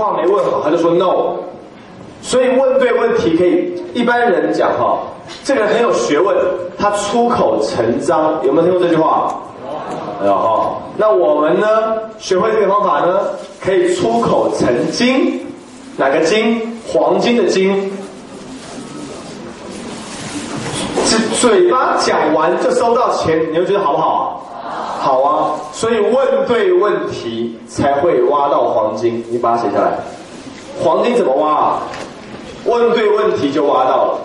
话没问好，他就说 no。所以问对问题可以，一般人讲哈，这个人很有学问，他出口成章，有没有听过这句话？有哈。那我们呢，学会这个方法呢，可以出口成金，哪个金？黄金的金。嘴嘴巴讲完就收到钱，你会觉得好不好？好啊。所以问对问题才会挖到黄金，你把它写下来。黄金怎么挖啊？问对问题就挖到了。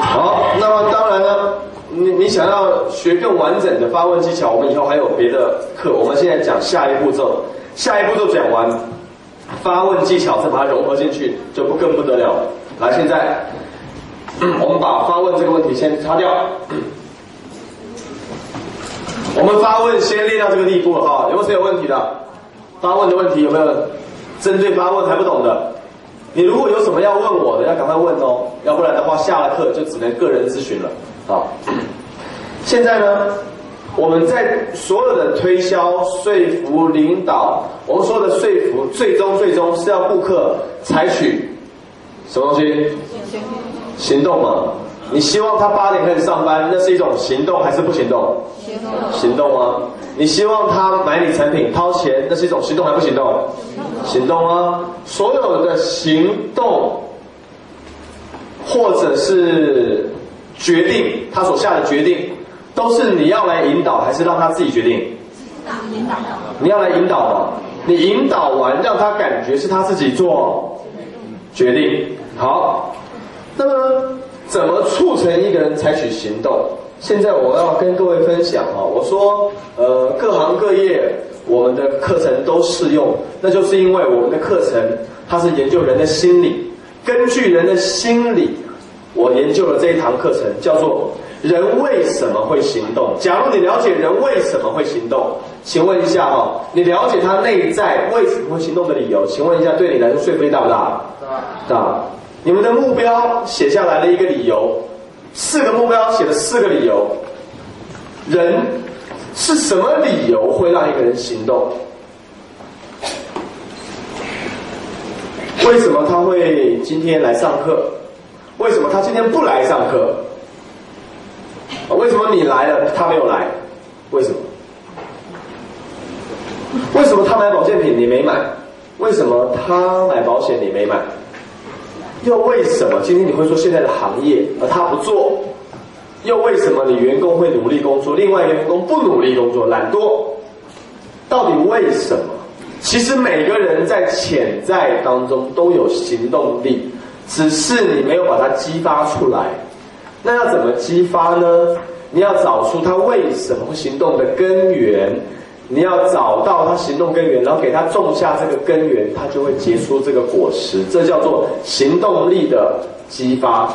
好，那么当然呢，你你想要学更完整的发问技巧，我们以后还有别的课。我们现在讲下一步骤，下一步骤讲完，发问技巧再把它融合进去，就不更不得了了。来，现在。我们把发问这个问题先擦掉。我们发问先练到这个地步哈，有没有谁有问题的？发问的问题有没有？针对发问还不懂的，你如果有什么要问我的，要赶快问哦，要不然的话下了课就只能个人咨询了。好，现在呢，我们在所有的推销、说服、领导，我们说的说服，最终最终是要顾客采取什么东西？行动嘛，你希望他八点开始上班，那是一种行动还是不行动？行动。行动啊！你希望他买你产品掏钱，那是一种行动还是不行动？行动啊！所有的行动，或者是决定，他所下的决定，都是你要来引导，还是让他自己决定？引导。你要来引导嘛？你引导完，让他感觉是他自己做决定。好。那么，怎么促成一个人采取行动？现在我要跟各位分享哈，我说，呃，各行各业我们的课程都适用，那就是因为我们的课程它是研究人的心理，根据人的心理，我研究了这一堂课程，叫做人为什么会行动。假如你了解人为什么会行动，请问一下哈，你了解他内在为什么会行动的理由？请问一下，对你来说说服力大不大？大。大。你们的目标写下来的一个理由，四个目标写了四个理由。人是什么理由会让一个人行动？为什么他会今天来上课？为什么他今天不来上课？为什么你来了他没有来？为什么？为什么他买保健品你没买？为什么他买保险你没买？又为什么今天你会说现在的行业，而他不做？又为什么你员工会努力工作，另外一个员工不努力工作，懒惰？到底为什么？其实每个人在潜在当中都有行动力，只是你没有把它激发出来。那要怎么激发呢？你要找出他为什么行动的根源。你要找到他行动根源，然后给他种下这个根源，他就会结出这个果实。这叫做行动力的激发。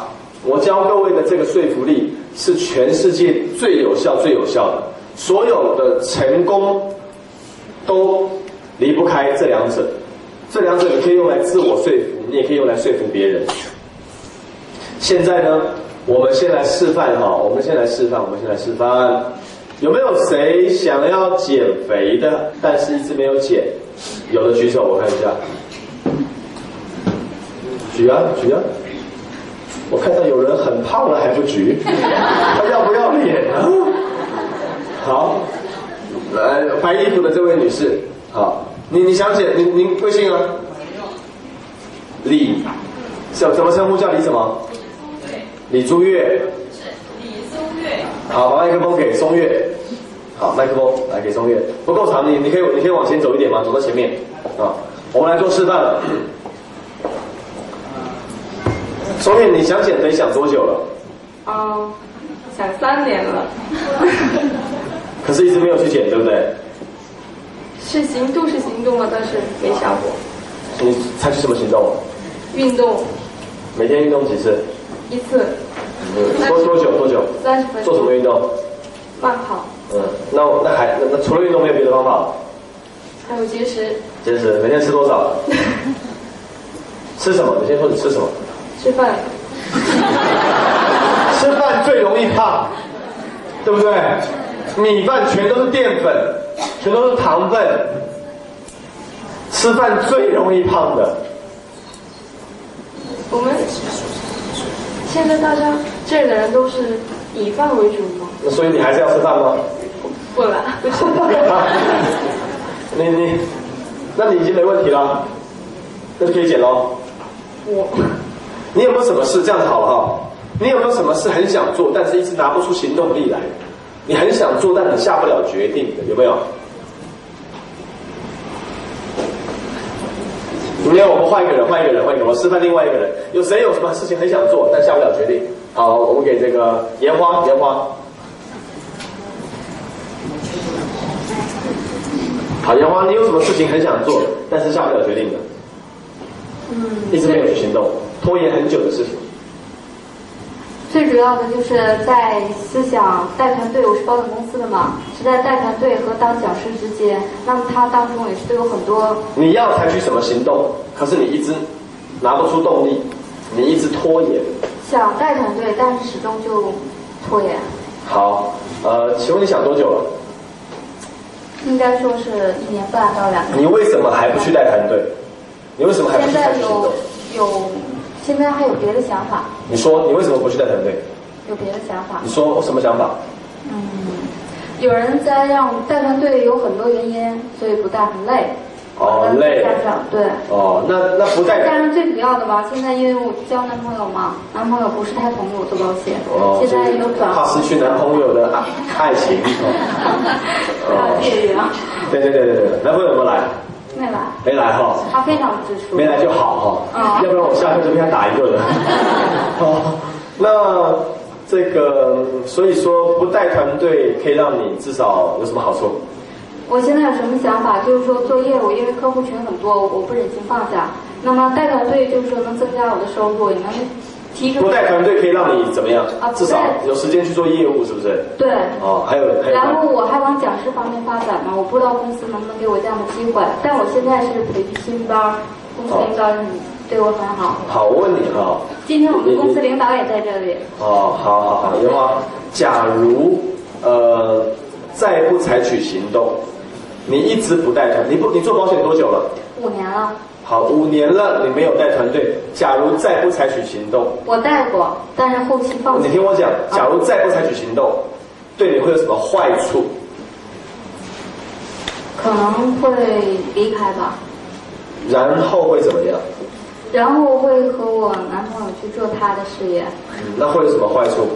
我教各位的这个说服力是全世界最有效、最有效的。所有的成功都离不开这两者。这两者你可以用来自我说服，你也可以用来说服别人。现在呢，我们先来示范哈，我们先来示范，我们先来示范。有没有谁想要减肥的，但是一直没有减？有的举手，我看一下。举啊举啊！我看到有人很胖了还不举，他要不要脸啊？好，来白衣服的这位女士，好，你你想减？您您贵姓啊？李，怎怎么称呼？叫李什么？李朱月。好，把麦克风给松月。好，麦克风来给松月，不够长，你你可以你可以往前走一点吗？走到前面。啊，我们来做示范了。松月，你想减肥想多久了？嗯，想三年了。可是一直没有去减，对不对？是行动是行动了，但是没效果。你采取什么行动？运动。每天运动几次？一次。多多久多久？三十分做什么运动？慢跑。嗯那我那还那那除了运动没有别的方法还有节食。节食每天吃多少？吃什么？你先说你吃什么？吃饭。吃饭最容易胖对不对？米饭全都是淀粉全都是糖分吃饭最容易胖的。我们现在大家这里的人都是以饭为主吗？那所以你还是要吃饭吗？不了，不吃。你你，那你已经没问题了，那就可以减喽。我，你有没有什么事？这样子好了哈，你有没有什么事很想做，但是一直拿不出行动力来？你很想做，但你下不了决定的，有没有？我们换一个人，换一个人，换一个人，我示范另外一个人。有谁有什么事情很想做，但下不了决定？好，我们给这个烟花，烟花。好，烟花，你有什么事情很想做，但是下不了决定的？嗯，一直没有去行动，拖延很久的事情。最主要的就是在思想带团队，我是保险公司的嘛，是在带团队和当讲师之间。那么它当中也是都有很多。你要采取什么行动？可是你一直拿不出动力，你一直拖延。想带团队，但是始终就拖延。好，呃，请问你想多久了？应该说是一年半到两年。你为什么还不去带团队？你为什么还不去采取行动？有有。现在还有别的想法？你说你为什么不去带团队？有别的想法？你说我什么想法？嗯，有人在让带团队有很多原因，所以不带很累。哦，累。对。哦，那那不带。但是最主要的吧，现在因为我交男朋友嘛，男朋友不是太同意我做保险。哦。现在有转。怕失去男朋友的爱情。不要介意啊。对对对对对，男朋友有没有来？没来，没来哈，他非常支持，没来就好哈，要不然我下课就被他打一顿了。好，那这个所以说不带团队可以让你至少有什么好处？我现在有什么想法？就是说做业务，因为客户群很多，我不忍心放下。那么带团队就是说能增加我的收入，也能。不带团队可以让你怎么样？啊至少有时间去做业务，是不是？对。哦，还有还有。然后我还往讲师方面发展嘛，我不知道公司能不能给我这样的机会。但我现在是培训新班，公司领导对我很好。好，我问你哈。今天我们公司领导也在这里。哦，好好好，有吗？假如呃再不采取行动，你一直不带团，你不你做保险多久了？五年了。好，五年了，你没有带团队。假如再不采取行动，我带过，但是后期放弃。你听我讲，假如再不采取行动，对你会有什么坏处？可能会离开吧。然后会怎么样？然后会和我男朋友去做他的事业。那会有什么坏处？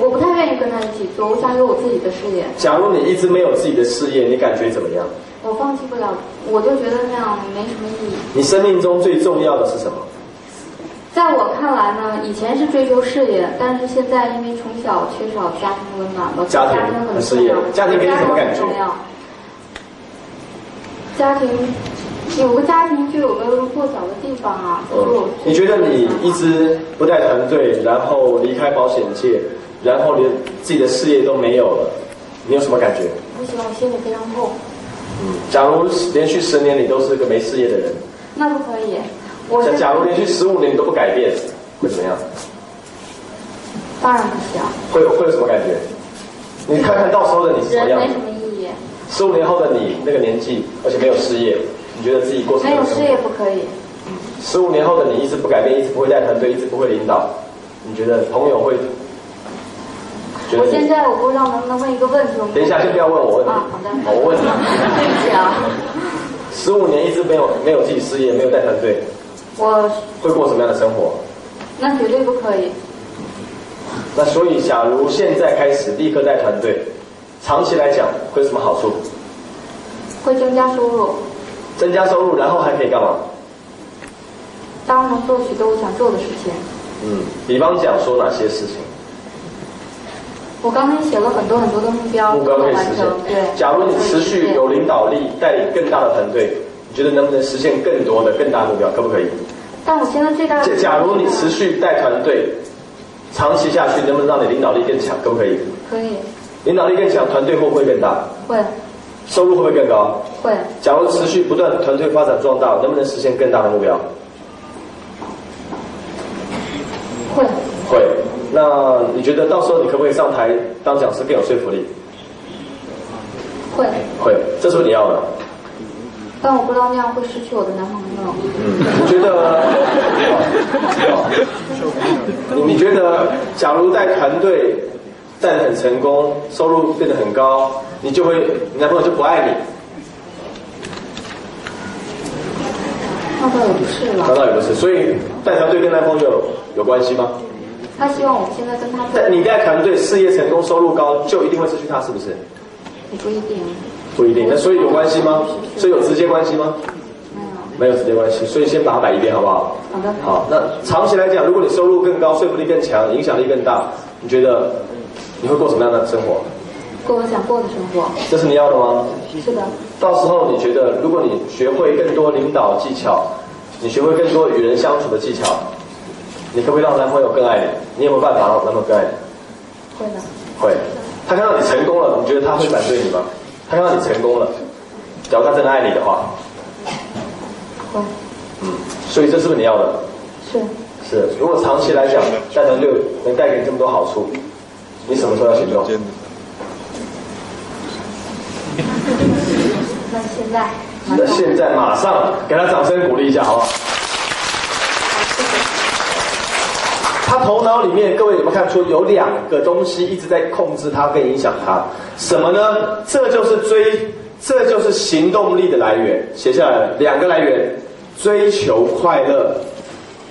我不太愿意跟他一起做，我想有我自己的事业。假如你一直没有自己的事业，你感觉怎么样？我放弃不了，我就觉得那样没什么意义。你生命中最重要的是什么？在我看来呢，以前是追求事业，但是现在因为从小缺少家庭温暖了，家庭很事业，家庭给你什么感觉？家庭有个家庭就有个落脚的地方啊。嗯。你觉得你一直不带团队，然后离开保险界，然后连自己的事业都没有了，你有什么感觉？不行，我心里非常痛。嗯，假如连续十年你都是一个没事业的人，那不可以。我假假如连续十五年你都不改变，会怎么样？当然不行。会会有什么感觉？你看看到时候的你是什么样？没什么意义。十五年后的你那个年纪，而且没有事业，你觉得自己过什么没有事业不可以。十五年后的你一直不改变，一直不会带团队，一直不会领导，你觉得朋友会？我现在我不知道能不能问一个问题。等一下，先不要问我问题。啊，好的。我问你。对不起啊。十五年一直没有没有自己事业，没有带团队。我。会过什么样的生活？那绝对不可以。那所以，假如现在开始立刻带团队，长期来讲会有什么好处？会增加收入。增加收入，然后还可以干嘛？当然能做许多我想做的事情。嗯，比方讲说哪些事情？我刚才写了很多很多的目标，目标可以实现。对，假如你持续有领导力，带领更大的团队，你觉得能不能实现更多的更大目标？可不可以？但我现在最大的……假如你持续带团队，长期下去，能不能让你领导力更强？可不可以？可以。领导力更强，团队会不会更大？会。收入会不会更高？会。假如持续不断团队发展壮大，能不能实现更大的目标？会。会。那你觉得到时候你可不可以上台当讲师更有说服力？会，会，这是不是你要的？但我不知道那样会失去我的男朋友。嗯，你觉得？你你觉得，假如带团队带得很成功，收入变得很高，你就会，你男朋友就不爱你？那倒也不是了那了，倒也不是，所以带团队跟男朋友有关系吗？他希望我们现在跟他做，但你带团队事业成功、收入高，就一定会失去他，是不是？也不一定，不一定。那所以有关系吗？所以有直接关系吗？没有。没有直接关系，所以先把它摆一边，好不好？好的，好，那长期来讲，如果你收入更高，说服力更强，影响力更大，你觉得你会过什么样的生活？过我想过的生活。这是你要的吗？是的，到时候你觉得，如果你学会更多领导技巧，你学会更多与人相处的技巧，你可不可以让男朋友更爱你？你有没有办法让男朋友更爱你？会的，会。他看到你成功了，你觉得他会反对你吗？他看到你成功了，假如他真的爱你的话，会，嗯，所以这是不是你要的？是。是。如果长期来讲，带团队能带给你这么多好处，你什么时候要行动？那现在，那上现在马上给他掌声鼓励一下，好不好？他头脑里面，各位有没有看出有两个东西一直在控制他跟影响他？什么呢？这就是追，这就是行动力的来源。写下来，两个来源：追求快乐，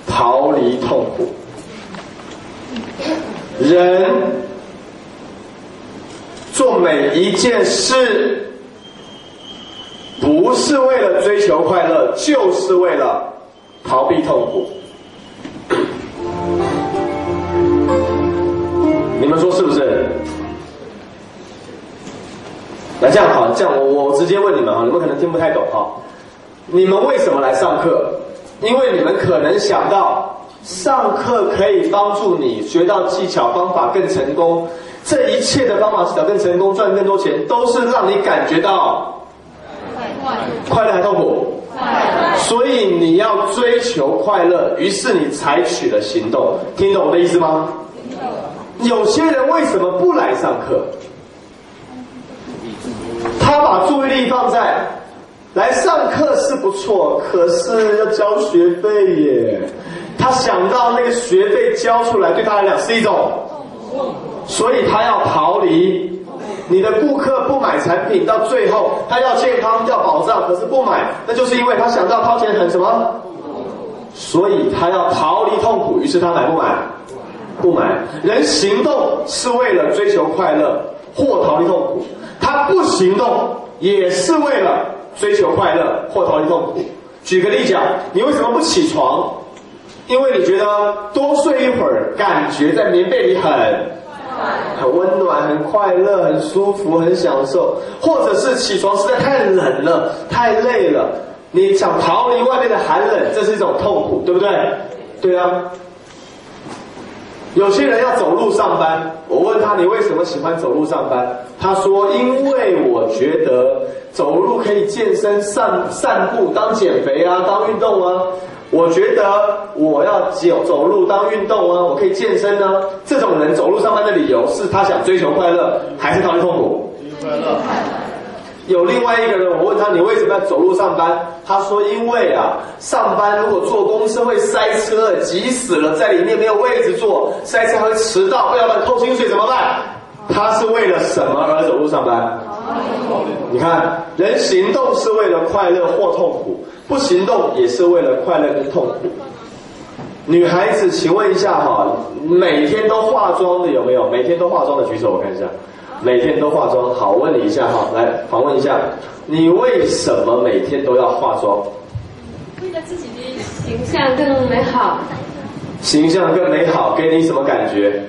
逃离痛苦。人做每一件事，不是为了追求快乐，就是为了逃避痛苦。你们说是不是？那这样好，这样我我直接问你们啊，你们可能听不太懂哈。你们为什么来上课？因为你们可能想到上课可以帮助你学到技巧方法更成功，这一切的方法技巧更成功，赚更多钱，都是让你感觉到快乐还痛苦？所以你要追求快乐，于是你采取了行动。听懂我的意思吗？有些人为什么不来上课？他把注意力放在来上课是不错，可是要交学费耶。他想到那个学费交出来对他来讲是一种，所以他要逃离。你的顾客不买产品，到最后他要健康要保障，可是不买，那就是因为他想到掏钱很什么，所以他要逃离痛苦，于是他买不买？不买。人行动是为了追求快乐或逃离痛苦，他不行动也是为了追求快乐或逃离痛苦。举个例讲，你为什么不起床？因为你觉得多睡一会儿，感觉在棉被里很很温暖、很快乐、很舒服、很享受，或者是起床实在太冷了、太累了，你想逃离外面的寒冷，这是一种痛苦，对不对？对啊。有些人要走路上班，我问他你为什么喜欢走路上班？他说因为我觉得走路可以健身、散散步、当减肥啊、当运动啊。我觉得我要走走路当运动啊，我可以健身啊。这种人走路上班的理由是他想追求快乐，还是逃离痛苦？追求快乐。有另外一个人，我问他你为什么要走路上班？他说因为啊，上班如果坐公车会塞车，挤死了，在里面没有位置坐，塞车会迟到，要不然扣薪水怎么办？他是为了什么而走路上班？你看，人行动是为了快乐或痛苦，不行动也是为了快乐跟痛苦。女孩子，请问一下哈，每天都化妆的有没有？每天都化妆的举手，我看一下。每天都化妆，好，问你一下哈，来访问一下，你为什么每天都要化妆？为了自己的形象更美好。形象更美好，给你什么感觉？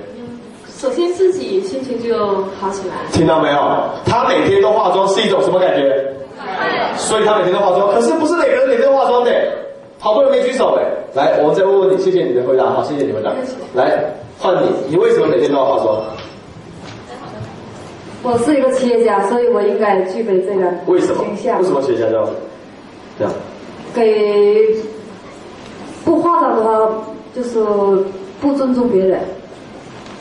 首先自己心情就好起来。听到没有？她每天都化妆是一种什么感觉？所以她每天都化妆，可是不是每个人每天都化妆的。好多人没举手哎，来，我们再问问你，谢谢你的回答，好，谢谢你回答。来，换你，你为什么每天都要化妆？我是一个企业家，所以我应该具备这个为什么？为什么企业家这样？这样？给不化妆的话，就是不尊重别人。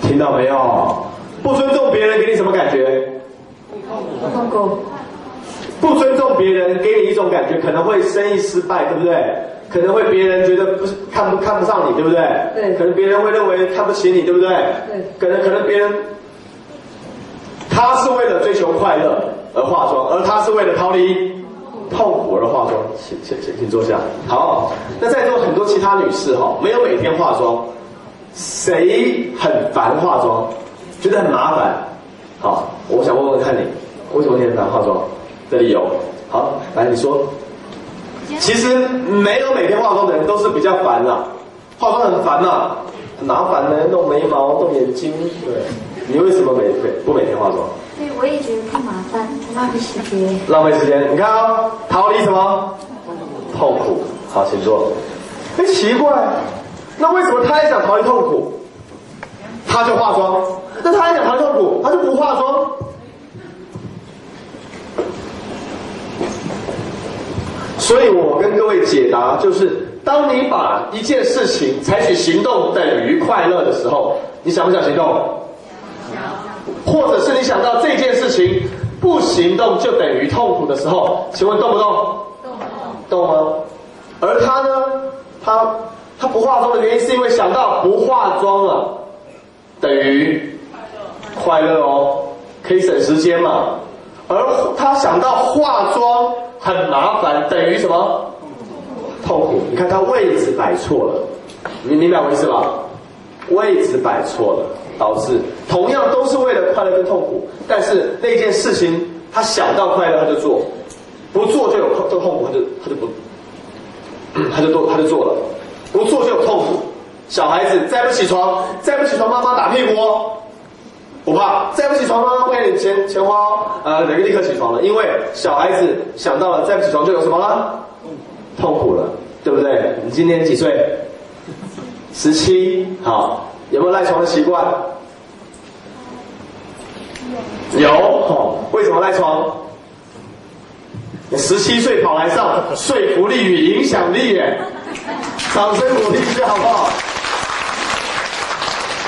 听到没有？不尊重别人给你什么感觉？痛苦。不尊重别人给你一种感觉，可能会生意失败，对不对？可能会别人觉得不是看不看不上你，对不对？对可能别人会认为看不起你，对不对？对可能可能别人，他是为了追求快乐而化妆，而他是为了逃离痛苦而化妆。请请请请坐下。好，那在座很多其他女士哈，没有每天化妆，谁很烦化妆，觉得很麻烦？好，我想问问看你，为什么你很烦化妆的理由？好，来你说。其实没有每天化妆的人都是比较烦啦，化妆很烦呐，很麻烦呢，弄眉毛、弄眼睛，对。你为什么每每不每天化妆？对，我也觉得太麻烦，太浪费时间。浪费时间。你看啊、逃离什么？痛苦。好，请坐。哎，奇怪，那为什么他也想逃离痛苦，他就化妆？那他也想逃离痛苦，他就不化妆？所以我跟各位解答就是：当你把一件事情采取行动等于快乐的时候，你想不想行动？或者是你想到这件事情不行动就等于痛苦的时候，请问动不动？动动吗？而他呢？他他不化妆的原因是因为想到不化妆了等于快乐哦，可以省时间嘛。而他想到化妆很麻烦，等于什么？痛苦。你看他位置摆错了，你明白我意思吧？位置摆错了，导致同样都是为了快乐跟痛苦，但是那件事情他想到快乐他就做，不做就有痛就痛苦，他就他就不，他就做他就做了，不做就有痛苦。小孩子再不起床，再不起床，妈妈打屁股哦。不怕，再不起床，妈妈不给你钱钱花哦，呃，哪个立刻起床了，因为小孩子想到了再不起床就有什么了？痛苦了，对不对？你今年几岁？十七，好，有没有赖床的习惯？有，哦，为什么赖床？你十七岁跑来上说服力与影响力耶，掌声鼓励一下好不好？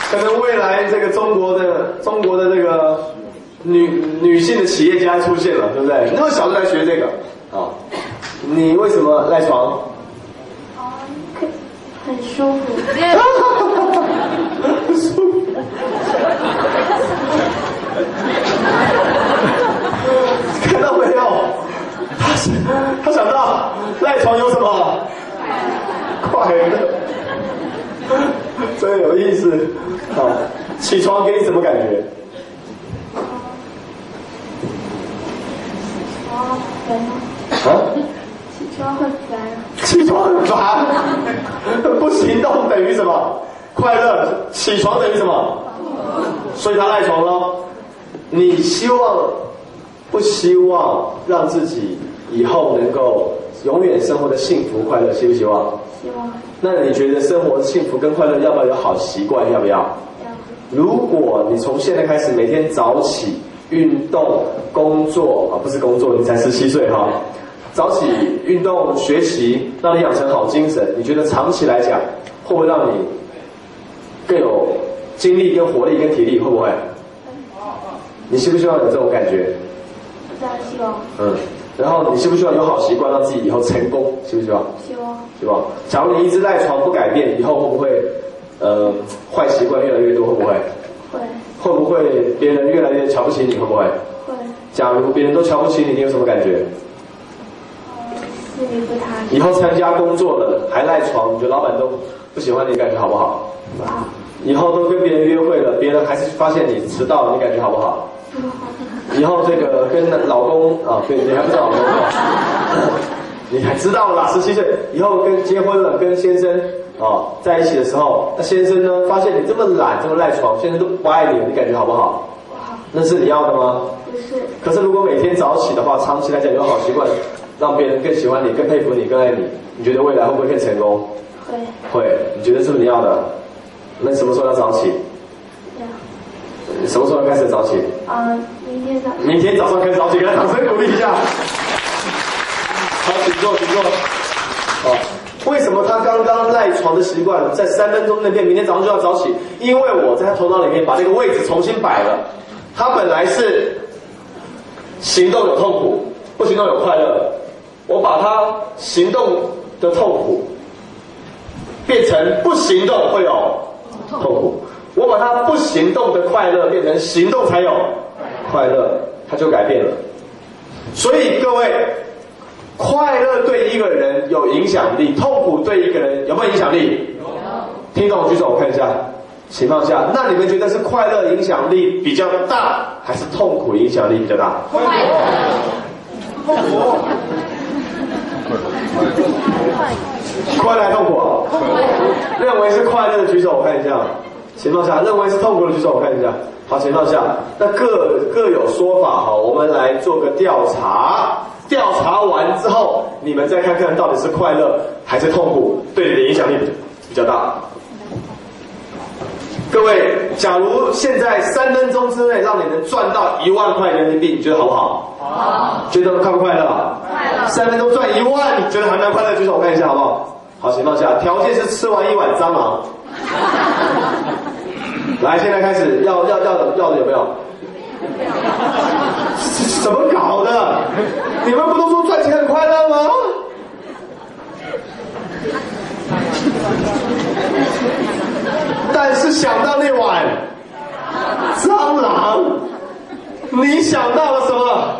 可能未来这个中国的中国的这个女女性的企业家出现了，对不对？那么小就来学这个啊？你为什么赖床？很舒服。看到没有？他想他想到赖床有什么？快乐，真有意思。好，起床给你什么感觉？啊？起床很烦。起床很烦，不行动等于什么？快乐。起床等于什么？所以他赖床咯。你希望不希望让自己以后能够永远生活的幸福快乐？希不希望？希望那你觉得生活幸福跟快乐要不要有好习惯？要不要？要如果你从现在开始每天早起运动、工作啊，不是工作，你才十七岁哈，早起运动、学习，让你养成好精神，你觉得长期来讲，会不会让你更有精力、跟活力、跟体力？会不会？你希不希望有这种感觉？当然希望，嗯，然后你希不希望有好习惯，让自己以后成功？希不希望？希望希望。假如你一直赖床不改变，以后会不会，呃，坏习惯越来越多？会不会？会会不会别人越来越瞧不起你？会不会？会，假如别人都瞧不起你，你有什么感觉？以后参加工作了还赖床，你觉得老板都不喜欢你，感觉好不好？不好，以后都跟别人约会了，别人还是发现你迟到了，你感觉好不好？以后这个跟老公啊，对，你还不知道老公 你还知道啦，十七岁以后跟结婚了，跟先生啊在一起的时候，那先生呢发现你这么懒，这么赖床，先生都不爱你了，你感觉好不好？不好，那是你要的吗？不是，可是如果每天早起的话，长期来讲有好习惯，让别人更喜欢你、更佩服你、更爱你，你觉得未来会不会更成功？会，会，你觉得是不是你要的？那你什么时候要早起？你什么时候要开始早起？啊，明天早上，明天早上开始早起，给他掌声鼓励一下。好，请坐，请坐。好，为什么他刚刚赖床的习惯在三分钟内变，明天早上就要早起？因为我在他头脑里面把这个位置重新摆了。他本来是行动有痛苦，不行动有快乐。我把他行动的痛苦变成不行动会有痛苦，我把他不行动的快乐变成行动才有快乐，他就改变了。所以各位。快乐对一个人有影响力，痛苦对一个人有没有影响力？有。听懂举手，我看一下。请放下，那你们觉得是快乐影响力比较大，还是痛苦影响力比较大？快乐。痛苦。快乐痛苦？认为是快乐的举手，我看一下。请放下，认为是痛苦的举手，我看一下。好，请放下，那各各有说法哈，我们来做个调查。调查完之后，你们再看看到底是快乐还是痛苦，对你的影响力比较大。各位，假如现在三分钟之内让你能赚到一万块人民币，你觉得好不好？好。觉得快不快乐？快乐。三分钟赚一万，你觉得还蛮快乐？举手我看一下好不好？好，情况下，条件是吃完一碗蟑螂。来，现在开始，要要要的要的有没有？怎么搞的？你们不都说赚钱很快乐吗？但是想到那晚蟑螂，你想到了什么？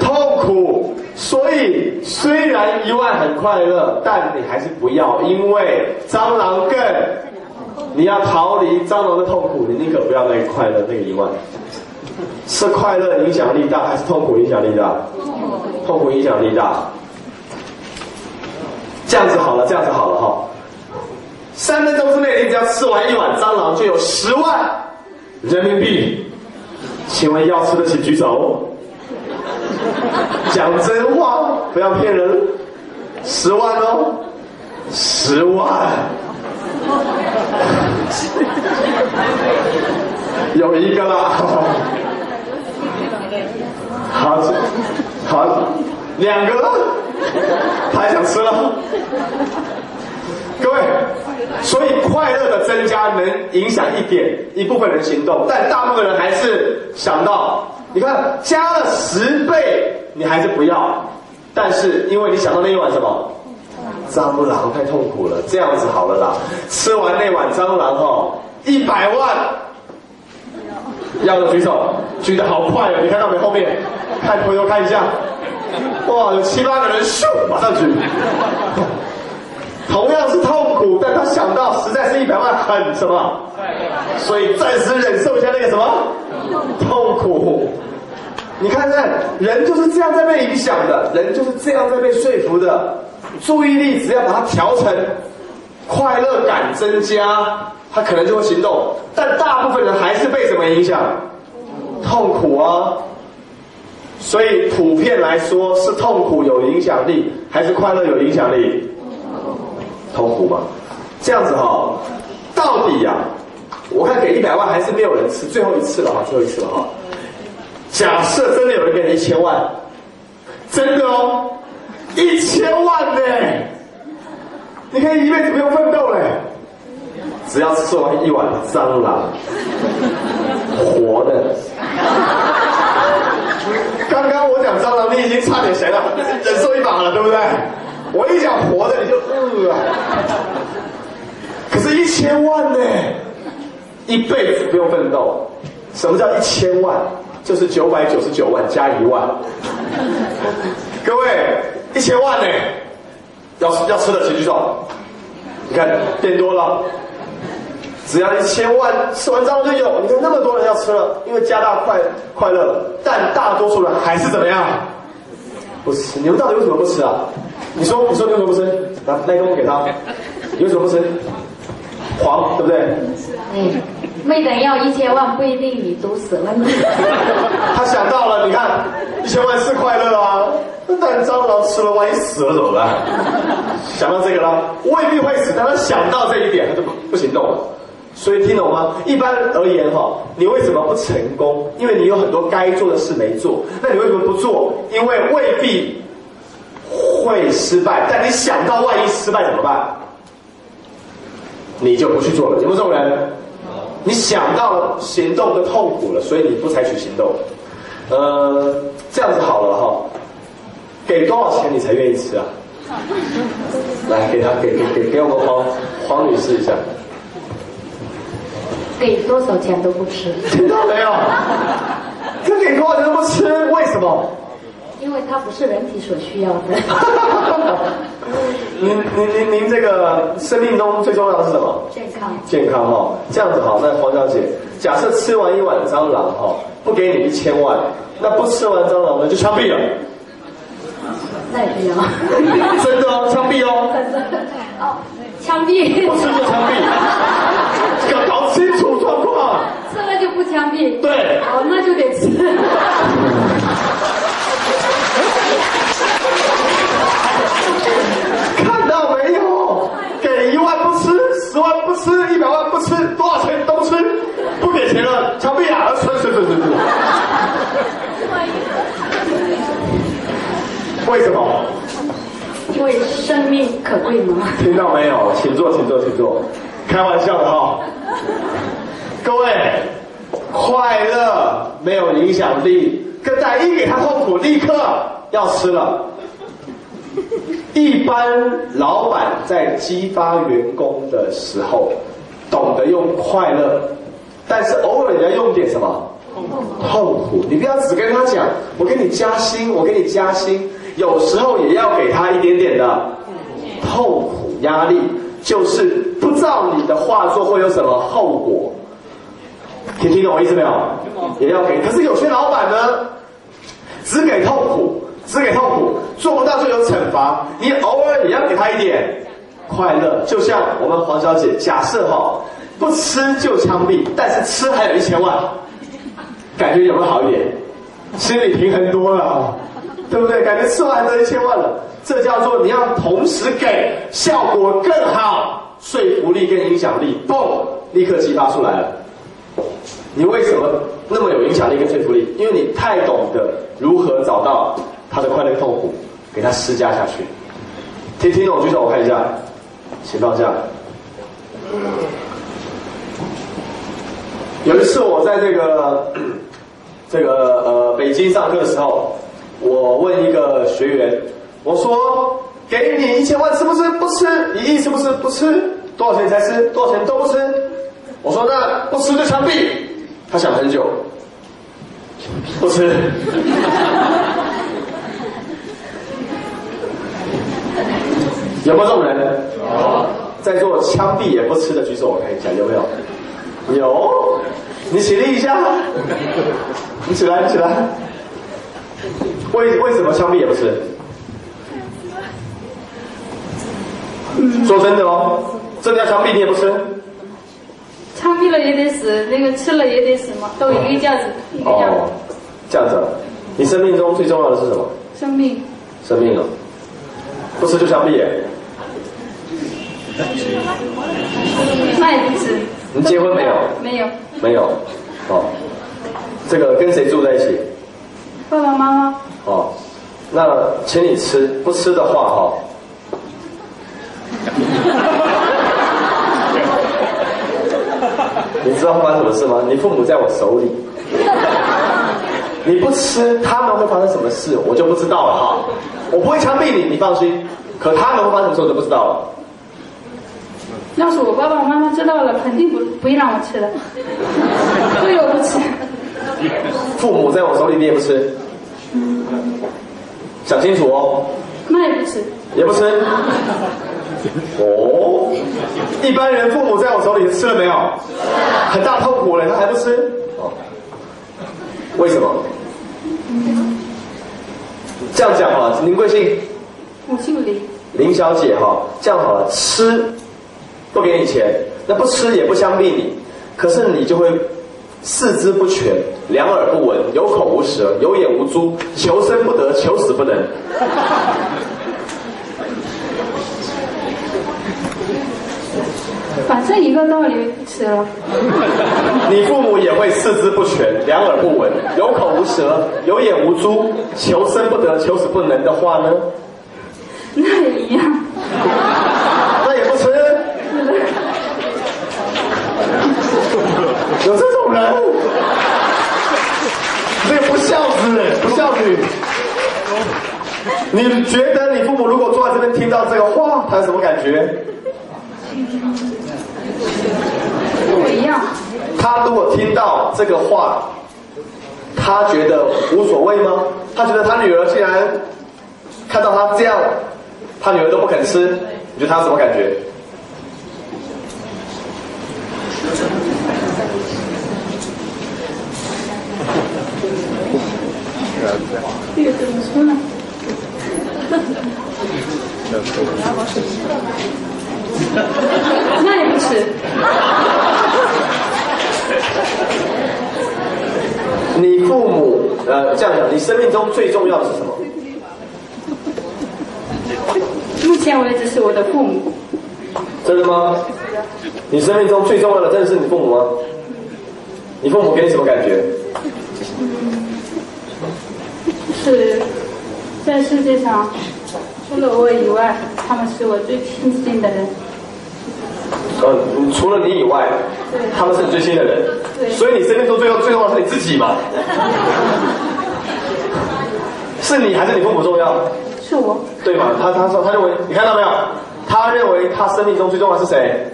痛苦。所以虽然一万很快乐，但你还是不要，因为蟑螂更，你要逃离蟑螂的痛苦，你宁可不要那个快乐，那个一万。是快乐影响力大还是痛苦影响力大？痛苦影响力大。这样子好了，这样子好了哈。三分钟之内，你只要吃完一碗蟑螂，就有十万人民币。请问要吃得起举手？讲真话，不要骗人。十万哦，十万。有一个啦。好，好，两个，太想吃了。各位，所以快乐的增加能影响一点一部分人行动，但大部分人还是想到，你看加了十倍，你还是不要。但是因为你想到那一碗什么蟑螂太痛苦了，这样子好了啦，吃完那碗蟑螂哦，一百万。要的举手，举得好快哦！你看到没？后面，看回头看一下，哇，有七八个人咻，马上举。同样是痛苦，但他想到实在是一百万很什么，所以暂时忍受一下那个什么痛苦。你看看，人就是这样在被影响的，人就是这样在被说服的。注意力只要把它调成快乐感增加。他可能就会行动，但大部分人还是被什么影响？痛苦啊！所以普遍来说，是痛苦有影响力，还是快乐有影响力？痛苦吗。这样子哈，到底呀，我看给一百万还是没有人吃，最后一次了哈，最后一次了哈。假设真的有人给你一千万，真的哦，一千万呢，你可以一辈子不用奋斗嘞。只要吃完一碗蟑螂，活的。刚刚我讲蟑螂，你已经差点谁了，忍受一把了，对不对？我一讲活的，你就饿啊。可是，一千万呢？一辈子不用奋斗。什么叫一千万？就是九百九十九万加一万。各位，一千万呢？要要吃的，请举手。你看，变多了。只要一千万吃完蟑螂就有，你看那么多人要吃了，因为加大快快乐，但大多数人还是怎么样？不吃。你们到底为什么不吃啊？你说，你说你为什么不吃？拿麦克风给他，你为什么不吃？黄，对不对？嗯，没等要一千万，不一定你都死了。他想到了，你看，一千万是快乐啊，但蟑螂吃了，万一死了怎么办？想到这个了，未必会死，但他想到这一点，他就不不行动了。所以听懂吗？一般而言哈，你为什么不成功？因为你有很多该做的事没做。那你为什么不做？因为未必会失败，但你想到万一失败怎么办？你就不去做了。有没有这种人？你想到了行动的痛苦了，所以你不采取行动。呃，这样子好了哈，给多少钱你才愿意吃啊？来，给他，给给给给我们黄黄女士一下。给多少钱都不吃，听 到没有？这给多少钱都不吃，为什么？因为它不是人体所需要的。您您您您这个生命中最重要的是什么？健康。健康哈，这样子好。那黄小姐，假设吃完一碗蟑螂哈，不给你一千万，那不吃完蟑螂呢就枪毙了。那也不要。真的哦，枪毙哦。真的哦，枪毙。不吃就枪毙。要搞清楚状况。吃了就不枪毙。对。哦，那就得吃。看到没有？给一万不吃，十万不吃，一百万不吃，多少钱都吃。不给钱了，枪毙啊！吃吃吃吃吃。为什么？因为生命可贵吗。听到没有？请坐，请坐，请坐。开玩笑的哈。各位，快乐没有影响力，跟大一给他痛苦，立刻要吃了。一般老板在激发员工的时候，懂得用快乐，但是偶尔也要用点什么痛苦。你不要只跟他讲，我给你加薪，我给你加薪，有时候也要给他一点点的痛苦压力，就是不知道你的话做会有什么后果。听听懂我意思没有？也要给，可是有些老板呢，只给痛苦。只给痛苦，做不到就有惩罚。你偶尔也要给他一点快乐，就像我们黄小姐，假设哈，不吃就枪毙，但是吃还有一千万，感觉有没有好一点？心理平衡多了，对不对？感觉吃完得一千万了，这叫做你要同时给，效果更好，说服力跟影响力，嘣，立刻激发出来了。你为什么那么有影响力跟说服力？因为你太懂得如何找到。他的快乐痛苦，给他施加下去。听听懂举手，我看一下，请放下。有一次我在这个 这个呃北京上课的时候，我问一个学员，我说：“给你一千万吃不吃？不吃。一亿吃不吃？不吃。多少钱才吃？多少钱都不吃。”我说：“那不吃就枪毙。”他想很久，不吃。有没有这种人？有，在座枪毙也不吃的举手，我看一下有没有。有，你起立一下，你起来，你起来。为为什么枪毙也不吃？说真的哦，真的要枪毙你也不吃？枪毙了也得死，那个吃了也得死嘛，都一个价值。哦，这样子，你生命中最重要的是什么？生命。生命啊，不吃就枪毙。那也不吃。你结婚没有？没有。没有。哦，这个跟谁住在一起？爸爸妈妈。哦，那请你吃，不吃的话哈。你知道会发生什么事吗？你父母在我手里。你不吃，他们会发生什么事，我就不知道了哈。我不会枪毙你，你放心。可他们会发生什么事，我就不知道了。要是我爸爸妈妈知道了，肯定不不会让我吃的，所以我不吃。父母在我手里，你也不吃？想清楚哦。那也不吃。也不吃。哦。一般人父母在我手里吃了没有？很大痛苦了，他还不吃？哦。为什么？这样讲好了，您贵姓？我姓林。林小姐哈，这样好了，吃。不给你钱，那不吃也不相逼你，可是你就会四肢不全，两耳不闻，有口无舌，有眼无珠，求生不得，求死不能。反正一个道理，吃了。你父母也会四肢不全，两耳不闻，有口无舌，有眼无珠，求生不得，求死不能的话呢？那也一样。那也不吃？有这种人？这个不孝子，不孝女。你觉得你父母如果坐在这边听到这个话，他有什么感觉？不一样。他如果听到这个话，他觉得无所谓吗？他觉得他女儿竟然看到他这样，他女儿都不肯吃，你觉得他什么感觉？这个怎么说呢？那也不吃。你父母呃这样讲，你生命中最重要的是什么？目前为止是我的父母。真的吗？你生命中最重要的真的是你父母吗？你父母给你什么感觉？是在世界上除了我以外，他们是我最亲近的人。呃，除了你以外，他们是你最亲的人，所以你生命中最重最重要的是你自己嘛？是你还是你父母重要？是我。对嘛？他他说他认为，你看到没有？他认为他生命中最重要的是谁？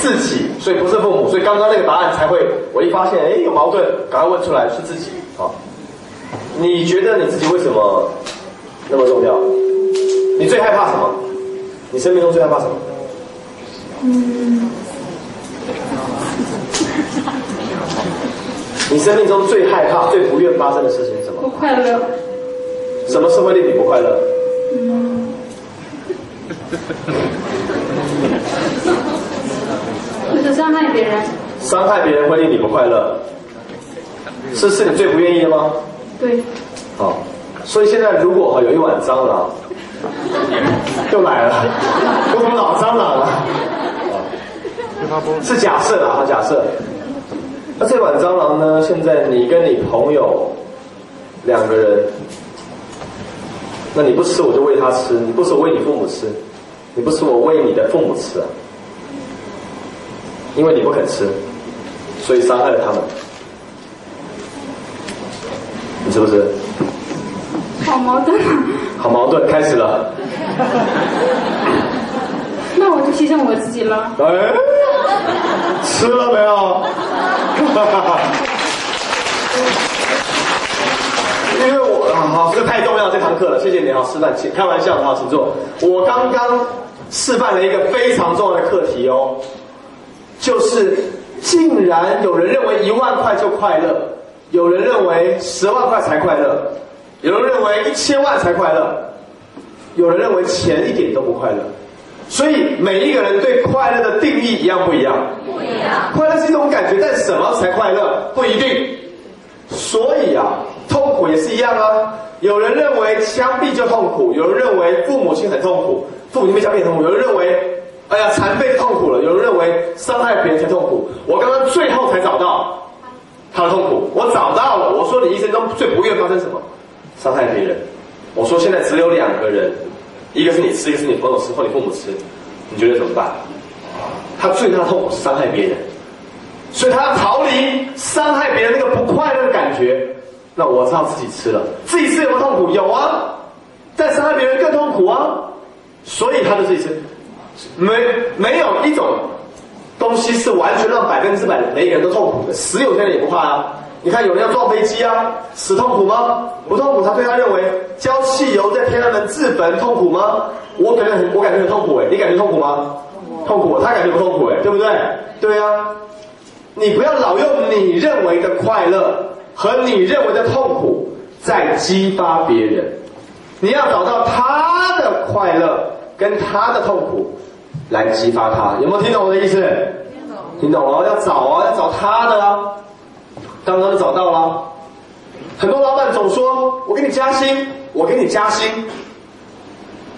自己，所以不是父母，所以刚刚那个答案才会，我一发现，哎，有矛盾，赶快问出来，是自己。啊，你觉得你自己为什么那么重要？你最害怕什么？你生命中最害怕什么？你生命中最害怕、最不愿发生的事情是什么不？快乐。什么是会令你不快乐？嗯就是伤害别人。伤害别人会令你不快乐，是是你最不愿意的吗？对。好，所以现在如果哈有一碗蟑螂，又来了，我怎么老蟑螂了？是假设啦，哈，假设。那这碗蟑螂呢？现在你跟你朋友两个人，那你不吃我就喂他吃，你不吃我喂你父母吃，你不吃我喂你的父母吃啊，因为你不肯吃，所以伤害了他们，你是不是？好矛盾啊！好矛盾，开始了。那我就牺牲我自己了。哎，吃了没有？因为我啊好，这个太重要这堂课了，谢谢你啊示范，请开玩笑的哈，请坐。我刚刚示范了一个非常重要的课题哦，就是竟然有人认为一万块就快乐，有人认为十万块才快乐，有人认为一千万才快乐，有人认为钱一点都不快乐。所以每一个人对快乐的定义一样不一样？不一样。快乐是一种感觉，但什么才快乐不一定。所以啊，痛苦也是一样啊。有人认为枪毙就痛苦，有人认为父母亲很痛苦，父母亲被枪毙很痛苦，有人认为哎呀残废痛苦了，有人认为伤害别人才痛苦。我刚刚最后才找到他的痛苦，我找到了。我说你一生中最不愿发生什么？伤害别人。我说现在只有两个人，一个是你吃，一个是你朋友吃或你父母吃，你觉得怎么办？他最大的痛苦是伤害别人，所以他要逃离伤害别人那个不快乐的感觉。那我知道自己吃了，自己吃有没有痛苦？有啊，但伤害别人更痛苦啊，所以他就自己吃。没没有一种东西是完全让百分之百每个人都痛苦的，死有些人也不怕啊。你看有人要撞飞机啊，死痛苦吗？不痛苦。他对他认为浇汽油在天安门自焚痛苦吗？我感觉很，我感觉很痛苦哎，你感觉痛苦吗？痛苦，他感觉不痛苦哎，对不对？对啊，你不要老用你认为的快乐和你认为的痛苦在激发别人，你要找到他的快乐跟他的痛苦来激发他，有没有听懂我的意思？听懂，听懂哦，要找啊，要找他的啊。刚刚就找到了，很多老板总说我给你加薪，我给你加薪，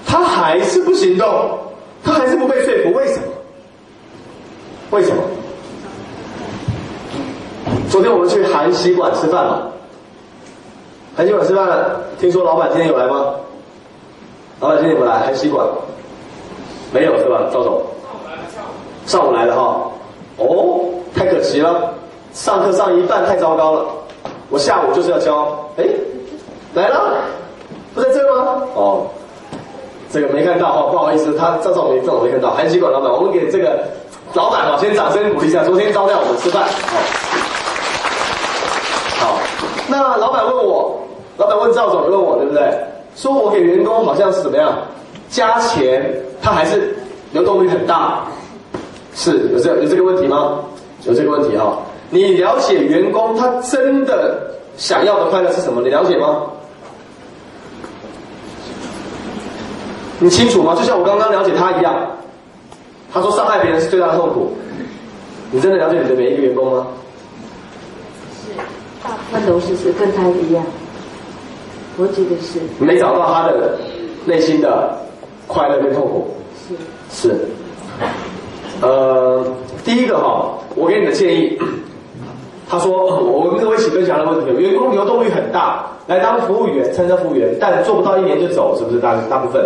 他还是不行动，他还是不被说服，为什么？为什么？昨天我们去韩喜馆吃饭嘛，韩喜馆吃饭，听说老板今天有来吗？老板今天有没有来？还吸管？没有是吧，赵总？上午来的哈。哦，太可惜了，上课上一半太糟糕了。我下午就是要教，哎，来了，不在这吗？哦，这个没看到哦，不好意思，他赵总没正好没看到。韩吸管老板，我们给这个老板哦，先掌声鼓励一下。昨天招待我们吃饭，好，好。那老板问我，老板问赵总，问我对不对？说我给员工好像是怎么样，加钱，他还是流动率很大，是有这有这个问题吗？有这个问题哈。你了解员工他真的想要的快乐是什么？你了解吗？你清楚吗？就像我刚刚了解他一样，他说伤害别人是最大的痛苦。你真的了解你的每一个员工吗？是，大部分都是是跟他一样。我觉得是。没找到他的内心的快乐跟痛苦。是。是。呃，第一个哈，我给你的建议。他说：“我们跟我一起分享的问题，员工流动率很大，来当服务员，参加服务员，但做不到一年就走，是不是大大部分？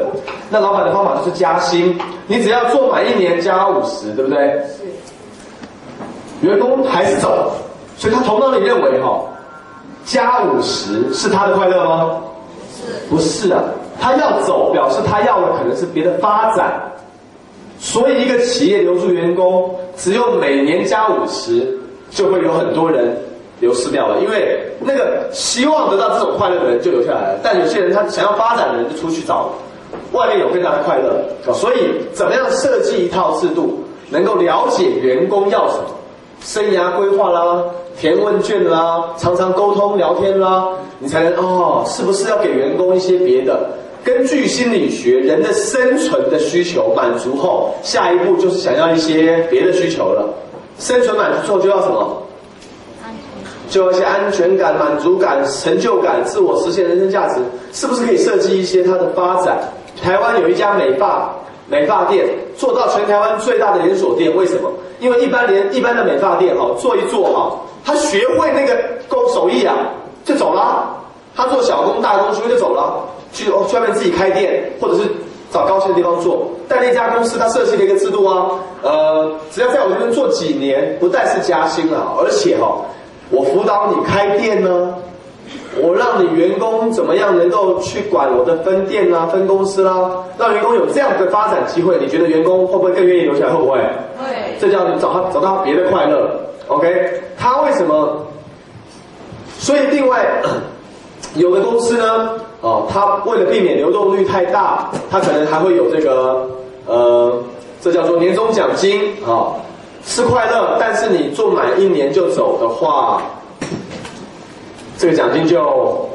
那老板的方法就是加薪，你只要做满一年加五十，对不对？是。员工还是走，所以他头脑里认为哈，加五十是他的快乐吗？是。不是啊，他要走，表示他要的可能是别的发展。所以一个企业留住员工，只有每年加五十。”就会有很多人流失掉了，因为那个希望得到这种快乐的人就留下来了，但有些人他想要发展的人就出去找外面有更大的快乐。所以怎么样设计一套制度，能够了解员工要什么，生涯规划啦，填问卷啦，常常沟通聊天啦，你才能哦，是不是要给员工一些别的？根据心理学，人的生存的需求满足后，下一步就是想要一些别的需求了。生存满足之后就要什么？就要一些安全感、满足感、成就感、自我实现人生价值，是不是可以设计一些它的发展？台湾有一家美发美发店，做到全台湾最大的连锁店，为什么？因为一般连一般的美发店哈，做一做哈，他学会那个工手艺啊，就走了。他做小工大工学会就走了，去外面自己开店，或者是。找高薪的地方做，但那家公司它设计了一个制度啊，呃，只要在我这边做几年，不但是加薪了，而且哈，我辅导你开店呢，我让你员工怎么样能够去管我的分店啦、分公司啦，让员工有这样的发展机会，你觉得员工会不会更愿意留下来？会不会？会。这叫你找他找到别的快乐，OK？他为什么？所以另外。有的公司呢，哦，他为了避免流动率太大，他可能还会有这个，呃，这叫做年终奖金啊，是快乐，但是你做满一年就走的话，这个奖金就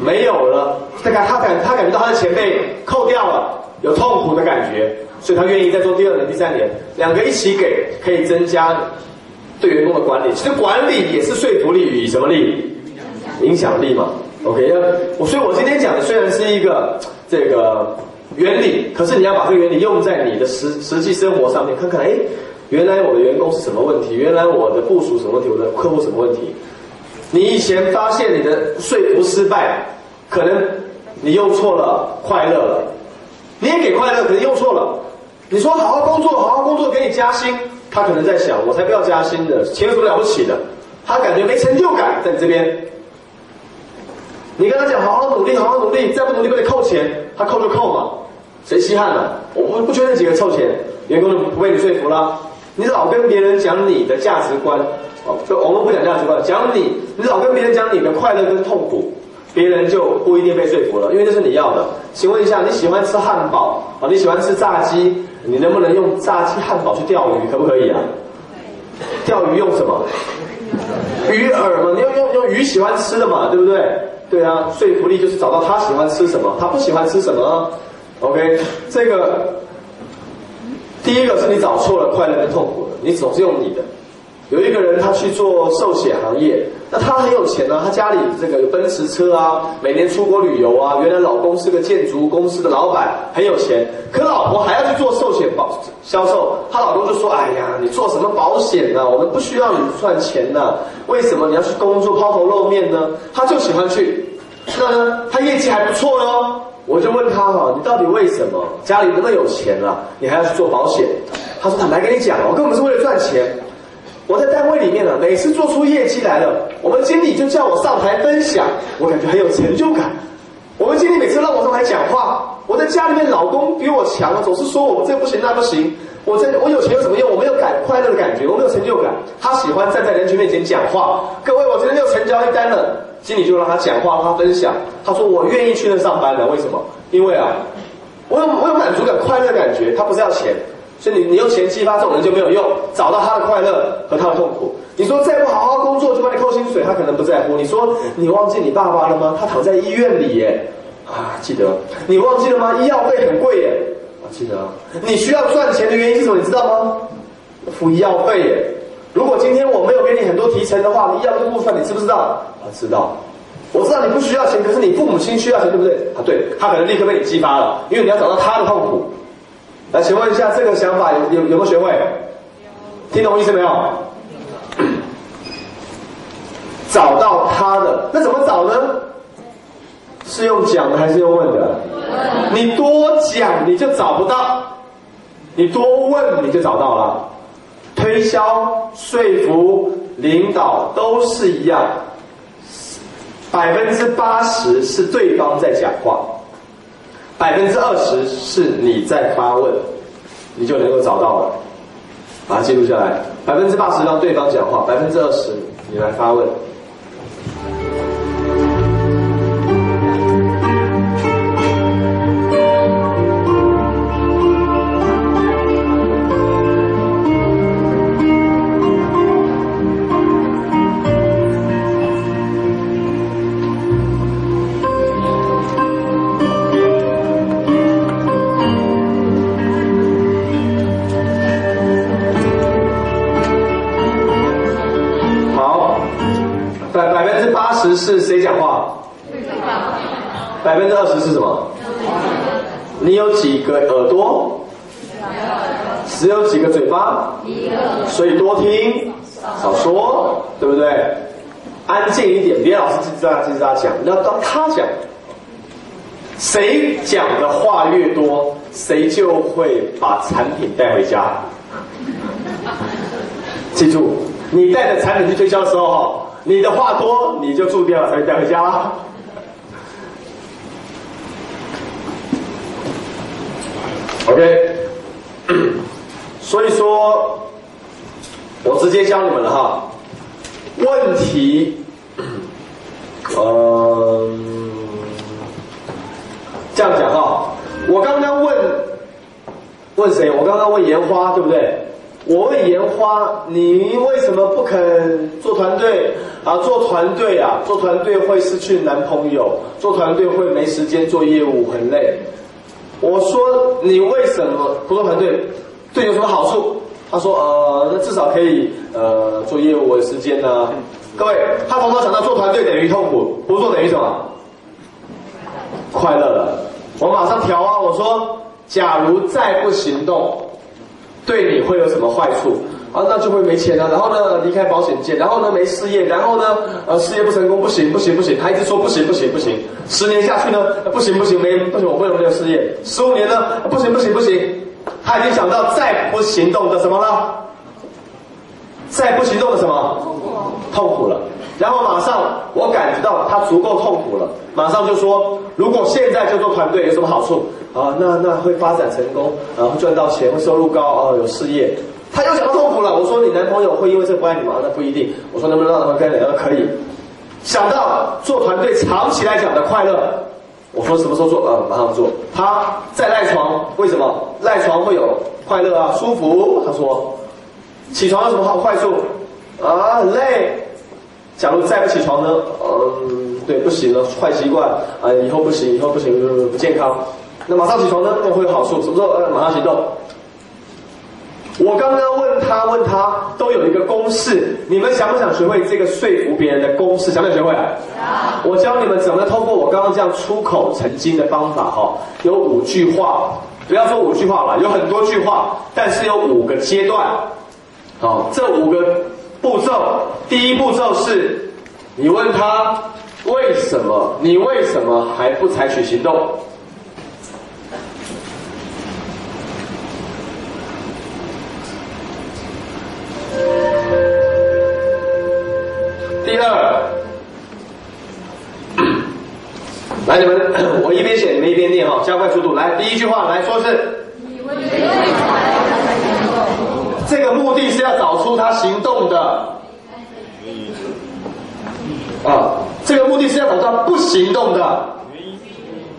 没有了。这个他感他感觉到他的钱被扣掉了，有痛苦的感觉，所以他愿意再做第二年、第三年，两个一起给，可以增加对员工的管理。其实管理也是说服力与什么力？影响力嘛。OK，要我，所以我今天讲的虽然是一个这个原理，可是你要把这个原理用在你的实实际生活上面，看看，哎，原来我的员工是什么问题？原来我的部署什么问题？我的客户什么问题？你以前发现你的说服失败，可能你用错了快乐了，你也给快乐，可能用错了。你说好好工作，好好工作，给你加薪，他可能在想，我才不要加薪的，钱有什么了不起的？他感觉没成就感，在你这边。你跟他讲好好努力，好好努力，再不努力不得扣钱，他扣就扣嘛，谁稀罕呢？我不不缺那几个臭钱，员工就不被你说服了。你老跟别人讲你的价值观，哦，就我们不讲价值观，讲你，你老跟别人讲你的快乐跟痛苦，别人就不一定被说服了，因为这是你要的。请问一下，你喜欢吃汉堡啊？你喜欢吃炸鸡？你能不能用炸鸡汉堡去钓鱼？可不可以啊？钓鱼用什么？鱼饵嘛，你要用用鱼喜欢吃的嘛，对不对？对啊，说服力就是找到他喜欢吃什么，他不喜欢吃什么。OK，这个第一个是你找错了快乐跟痛苦了，你总是用你的。有一个人他去做寿险行业，那他很有钱呢，他家里这个奔驰车啊，每年出国旅游啊。原来老公是个建筑公司的老板，很有钱，可老婆还要去做寿险保销售，她老公就说：“哎呀，你做什么保险呢？我们不需要你赚钱呢，为什么你要去工作抛头露面呢？”他就喜欢去，那呢，他业绩还不错哟。我就问他哈，你到底为什么家里那么有钱了，你还要去做保险？他说坦白跟你讲，我根本是为了赚钱。我在单位里面呢，每次做出业绩来了，我们经理就叫我上台分享，我感觉很有成就感。我们经理每次让我上台讲话，我在家里面老公比我强，总是说我这不行那不行。我在我有钱有什么用？我没有感快乐的感觉，我没有成就感。他喜欢站在人群面前讲话。各位，我今天又成交一单了，经理就让他讲话，让他分享。他说我愿意去那上班的，为什么？因为啊，我有我有满足感、快乐的感觉。他不是要钱，所以你你用钱激发这种人就没有用。找到他的快乐和他的痛苦。你说再不好好工作就把你扣薪水，他可能不在乎。你说你忘记你爸爸了吗？他躺在医院里耶。啊，记得。你忘记了吗？医药费很贵耶。啊，记得。你需要赚钱的原因是什么？你知道吗？付医药费耶。如果今天我没有给你很多提成的话，医药费部分你知不知道？啊，知道。我知道你不需要钱，可是你父母亲需要钱，对不对？啊，对。他可能立刻被你激发了，因为你要找到他的痛苦。来，请问一下，这个想法有有有没有学会？听懂意思没有？找到他的，那怎么找呢？是用讲的还是用问的？你多讲你就找不到，你多问你就找到了。推销、说服、领导都是一样，百分之八十是对方在讲话，百分之二十是你在发问，你就能够找到了。把它记录下来，百分之八十让对方讲话，百分之二十你来发问。个耳朵？只有几个嘴巴？所以多听少说，对不对？安静一点，别老是叽叽喳叽叽喳讲，要当他讲。谁讲的话越多，谁就会把产品带回家。记住，你带着产品去推销的时候。你的话多，你就注定了才带回家。OK，所以说，我直接教你们了哈。问题，嗯，这样讲哈。我刚刚问问谁？我刚刚问烟花，对不对？我问烟花，你为什么不肯做团队？啊，做团队啊，做团队会失去男朋友，做团队会没时间做业务，很累。我说你为什么不做团队？对有什么好处？他说呃，那至少可以呃做业务的时间呢。各位，他头脑想到做团队等于痛苦，不做等于什么？快乐了。我马上调啊，我说假如再不行动，对你会有什么坏处？啊，那就会没钱了，然后呢，离开保险界，然后呢，没事业，然后呢，呃，事业不成功，不行，不行，不行，他一直说不行，不行，不行，十年下去呢，不行，不行，没，不行，我不能没有事业，十五年呢，不行，不行，不行，他已经想到再不行动的什么了，再不行动的什么，痛苦了，然后马上我感觉到他足够痛苦了，马上就说，如果现在就做团队有什么好处啊？那那会发展成功，然后赚到钱，会收入高，哦，有事业。他又想到痛苦了。我说你男朋友会因为这不爱你吗？那不一定。我说能不能让他们跟你？说，可以。想到做团队长期来讲的快乐，我说什么时候做？呃，马上做。他在赖床，为什么赖床会有快乐啊？舒服。他说，起床有什么好坏处？啊，很累。假如再不起床呢？嗯，对，不行了，坏习惯啊，以后不行，以后不行，不健康。那马上起床呢？那会有好处。什么时候？呃，马上行动。我刚刚问他，问他都有一个公式，你们想不想学会这个说服别人的公式？想不想学会？我教你们怎么通过我刚刚这样出口成金的方法哈，有五句话，不要说五句话了，有很多句话，但是有五个阶段。好，这五个步骤，第一步骤是，你问他为什么，你为什么还不采取行动？第二，来你们，我一边写，你们一边念哈，加快速度。来，第一句话来说是。这个目的是要找出他行动的。啊，这个目的是要找出他不行动的。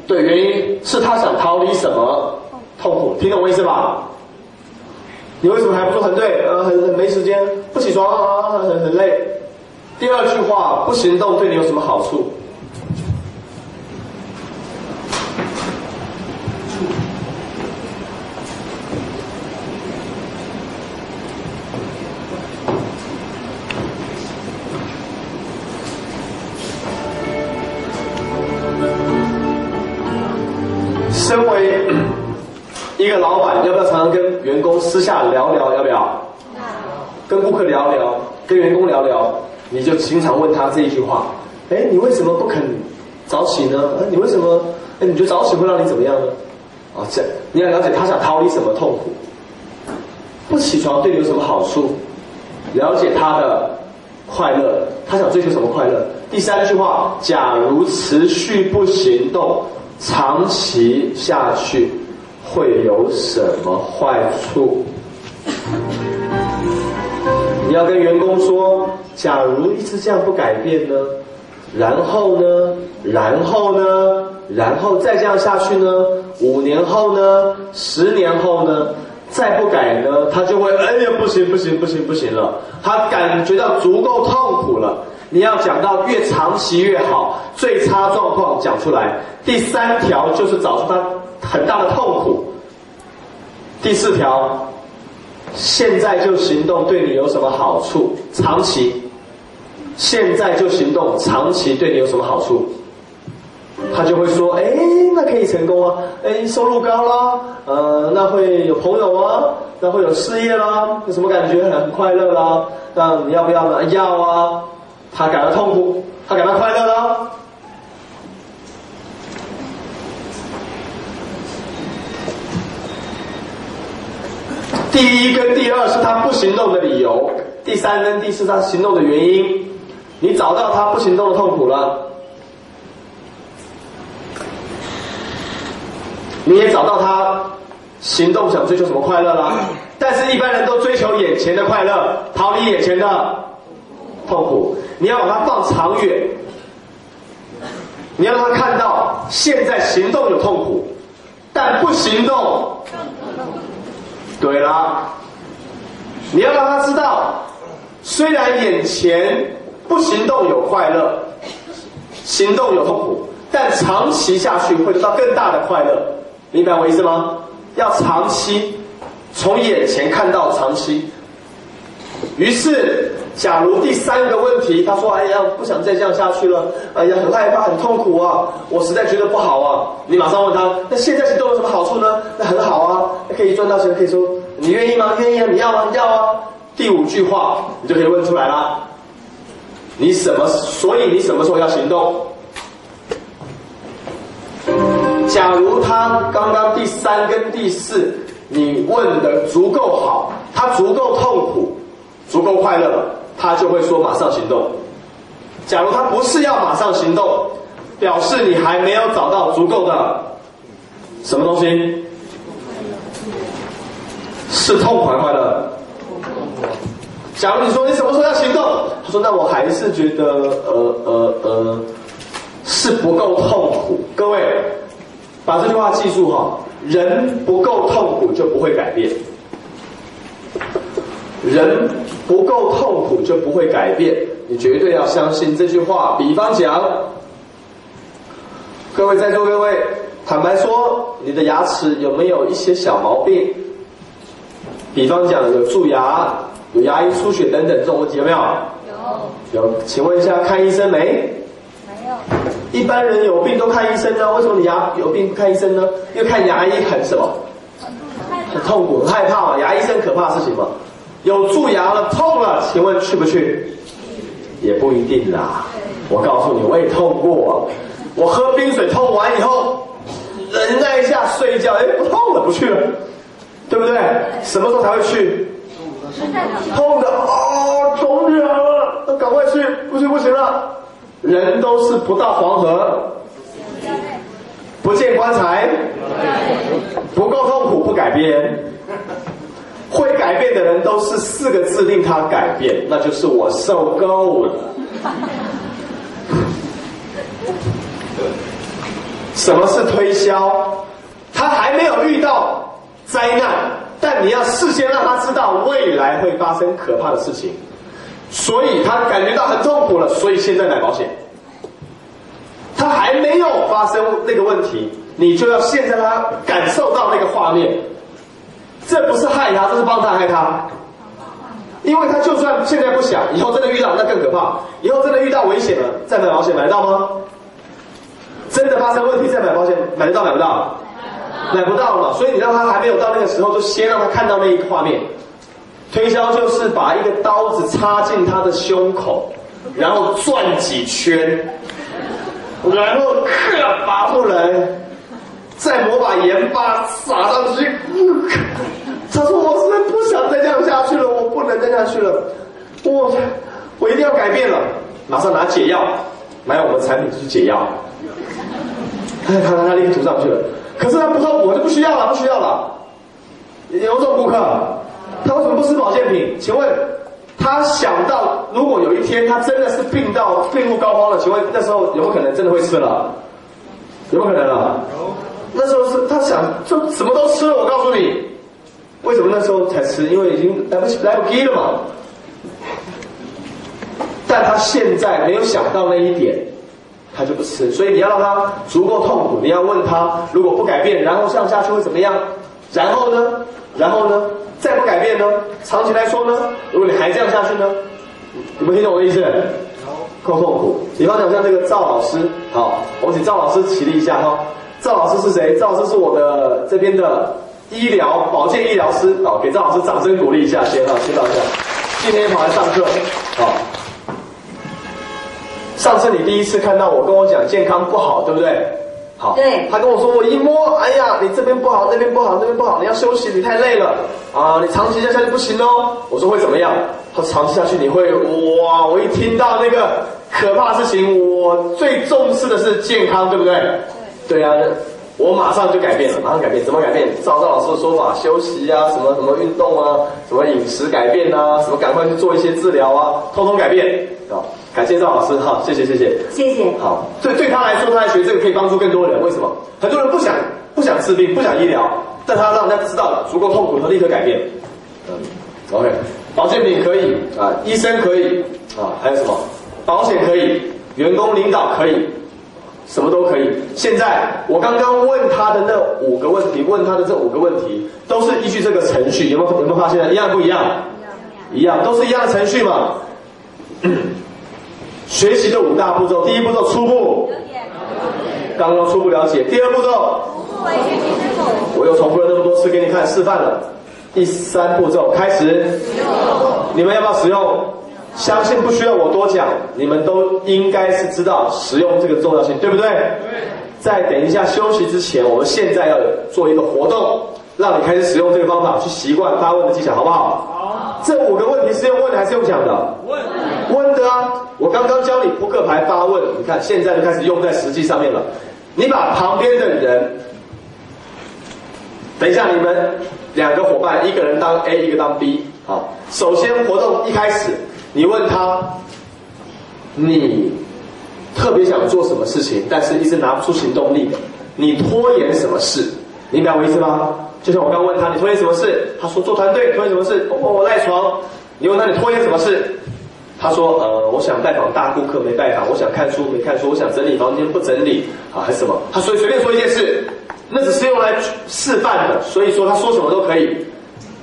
对，原因是他想逃离什么痛苦？听懂我意思吧？你为什么还不做？很对，呃，很很没时间，不起床啊，很很累。第二句话，不行动对你有什么好处？身为一个老板，要不要常常跟员工私下聊聊？要不要？跟顾客聊聊，跟员工聊聊，你就经常问他这一句话：哎，你为什么不肯早起呢？你为什么？哎，你觉得早起会让你怎么样呢？哦，这你要了解他想逃离什么痛苦，不起床对你有什么好处？了解他的快乐，他想追求什么快乐？第三句话：假如持续不行动。长期下去会有什么坏处？你要跟员工说，假如一直这样不改变呢？然后呢？然后呢？然后再这样下去呢？五年后呢？十年后呢？再不改呢？他就会哎呀，不行不行不行不行了。他感觉到足够痛苦了。你要讲到越长期越好，最差状况讲出来。第三条就是找出他很大的痛苦。第四条，现在就行动对你有什么好处？长期，现在就行动，长期对你有什么好处？他就会说：哎，那可以成功啊！哎，收入高啦，呃，那会有朋友啊，那会有事业啦，有什么感觉？很快乐啦。那你要不要呢？要啊。他感到痛苦，他感到快乐了。第一跟第二是他不行动的理由，第三跟第四他行动的原因。你找到他不行动的痛苦了，你也找到他行动想追求什么快乐了。但是，一般人都追求眼前的快乐，逃离眼前的。痛苦，你要把它放长远，你要让他看到现在行动有痛苦，但不行动。对啦，你要让他知道，虽然眼前不行动有快乐，行动有痛苦，但长期下去会得到更大的快乐，明白我意思吗？要长期，从眼前看到长期，于是。假如第三个问题，他说：“哎呀，不想再这样下去了，哎呀，很害怕，很痛苦啊，我实在觉得不好啊。”你马上问他：“那现在行动有什么好处呢？”那很好啊，可以赚到钱，可以说你愿意吗？愿意啊，你要吗？要啊。第五句话，你就可以问出来啦。你什么？所以你什么时候要行动？假如他刚刚第三跟第四，你问的足够好，他足够痛苦，足够快乐。他就会说马上行动。假如他不是要马上行动，表示你还没有找到足够的什么东西，是痛快快乐。假如你说你什么时候要行动，他说那我还是觉得呃呃呃是不够痛苦。各位把这句话记住哈，人不够痛苦就不会改变。人不够痛苦就不会改变，你绝对要相信这句话。比方讲，各位在座各位，坦白说，你的牙齿有没有一些小毛病？比方讲，有蛀牙、有牙龈出血等等这种问题有没有？有。有，请问一下，看医生没？没有。一般人有病都看医生呢，为什么你牙有病不看医生呢？因为看牙医很什么？很痛苦，很害怕嘛。牙医生可怕的事情嘛。有蛀牙了，痛了，请问去不去？也不一定啦。我告诉你，我也痛过。我喝冰水痛完以后，忍耐一下睡一觉，哎，不痛了，不去了，对不对？什么时候才会去？痛的哦，肿起来了，那赶快去，不行不行了。人都是不到黄河，不见棺材，不够痛苦不改变。变的人都是四个字令他改变，那就是我受够了。什么是推销？他还没有遇到灾难，但你要事先让他知道未来会发生可怕的事情，所以他感觉到很痛苦了，所以现在买保险。他还没有发生那个问题，你就要现在让他感受到那个画面。这不是害他，这是帮他害他。因为他就算现在不想，以后真的遇到那更可怕。以后真的遇到危险了，再买保险买得到吗？真的发生问题再买保险买得到买不到？买不到了。所以你让他还没有到那个时候，就先让他看到那一个画面。推销就是把一个刀子插进他的胸口，然后转几圈，然后咔拔出来。再抹把盐巴撒上去，他说我实在不想再这样下去了，我不能再下去了，我我一定要改变了，马上拿解药，买我们产品就是解药，他他他立刻涂上去了，可是他不喝我就不需要了，不需要了，有种顾客，他为什么不吃保健品？请问他想到如果有一天他真的是病到病入膏肓了，请问那时候有没有可能真的会吃了？有没有可能啊？那时候是他想就什么都吃了，我告诉你，为什么那时候才吃？因为已经来不及来不及了嘛。但他现在没有想到那一点，他就不吃。所以你要让他足够痛苦，你要问他，如果不改变，然后这样下去会怎么样？然后呢？然后呢？再不改变呢？长期来说呢？如果你还这样下去呢？你们听懂我的意思？够痛苦。比方讲像这个赵老师，好，我请赵老师起立一下哈。赵老师是谁？赵老师是我的这边的医疗保健医疗师，好，给赵老师掌声鼓励一下，先哈，先到一下。今天跑来上课，好。上次你第一次看到我跟我讲健康不好，对不对？好。对。他跟我说，我一摸，哎呀，你这边不好，那边不好，那边不好，你要休息，你太累了啊，你长期下去不行哦。我说会怎么样？他长期下去你会哇！我一听到那个可怕事情，我最重视的是健康，对不对？对啊，我马上就改变了，马上改变，怎么改变？照赵老师的说法，休息啊，什么什么运动啊，什么饮食改变啊，什么赶快去做一些治疗啊，通通改变啊！感谢赵老师哈，谢谢谢谢谢谢。好，对对他来说，他来学这个可以帮助更多人。为什么？很多人不想不想治病，不想医疗，但他让人家知道了足够痛苦，他立刻改变。嗯，OK，保健品可以啊，医生可以啊，还有什么？保险可以，员工领导可以。什么都可以。现在我刚刚问他的那五个问题，问他的这五个问题，都是依据这个程序，有没有有没有发现？一样不一样？一样，都是一样的程序嘛。学习的五大步骤，第一步骤初步，刚刚初步了解。第二步骤，我又重复了那么多次给你看示范了。第三步骤开始，你们要不要使用？相信不需要我多讲，你们都应该是知道使用这个重要性，对不对？对。在等一下休息之前，我们现在要做一个活动，让你开始使用这个方法，去习惯发问的技巧，好不好？好。这五个问题是用问的还是用讲的？问。问的啊！我刚刚教你扑克牌发问，你看现在就开始用在实际上面了。你把旁边的人，等一下你们两个伙伴，一个人当 A，一个当 B。好，首先活动一开始。你问他，你特别想做什么事情，但是一直拿不出行动力，你拖延什么事？明白我意思吗？就像我刚问他，你拖延什么事？他说做团队。拖延什么事？我我赖床。你问他你拖延什么事？他说呃，我想拜访大顾客没拜访，我想看书没看书，我想整理房间不整理啊，还是什么？他随随便说一件事，那只是用来示范的，所以说他说什么都可以。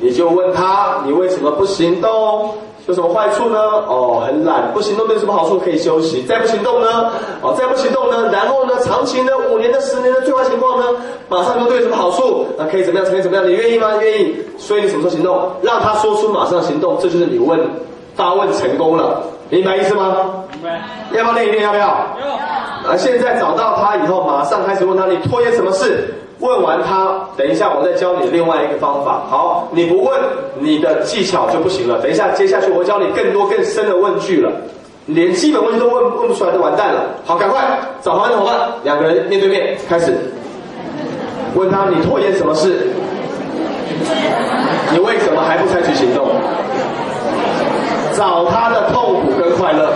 你就问他，你为什么不行动？有什么坏处呢？哦，很懒，不行动有什么好处？可以休息。再不行动呢？哦，再不行动呢？然后呢？长期呢？五年的、十年的最坏情况呢？马上就对有什么好处？那可以怎么样？可以怎么样？你愿意吗？愿意。所以你什么时候行动？让他说出马上行动，这就是你问发问成功了，明白意思吗？明白。要不要练一练？要不要？要。啊，现在找到他以后，马上开始问他：你拖延什么事？问完他，等一下我再教你另外一个方法。好，你不问，你的技巧就不行了。等一下，接下去我教你更多更深的问句了，连基本问题都问问不出来，就完蛋了。好，赶快找旁边的伙伴，两个人面对面开始，问他你拖延什么事？你为什么还不采取行动？找他的痛苦跟快乐。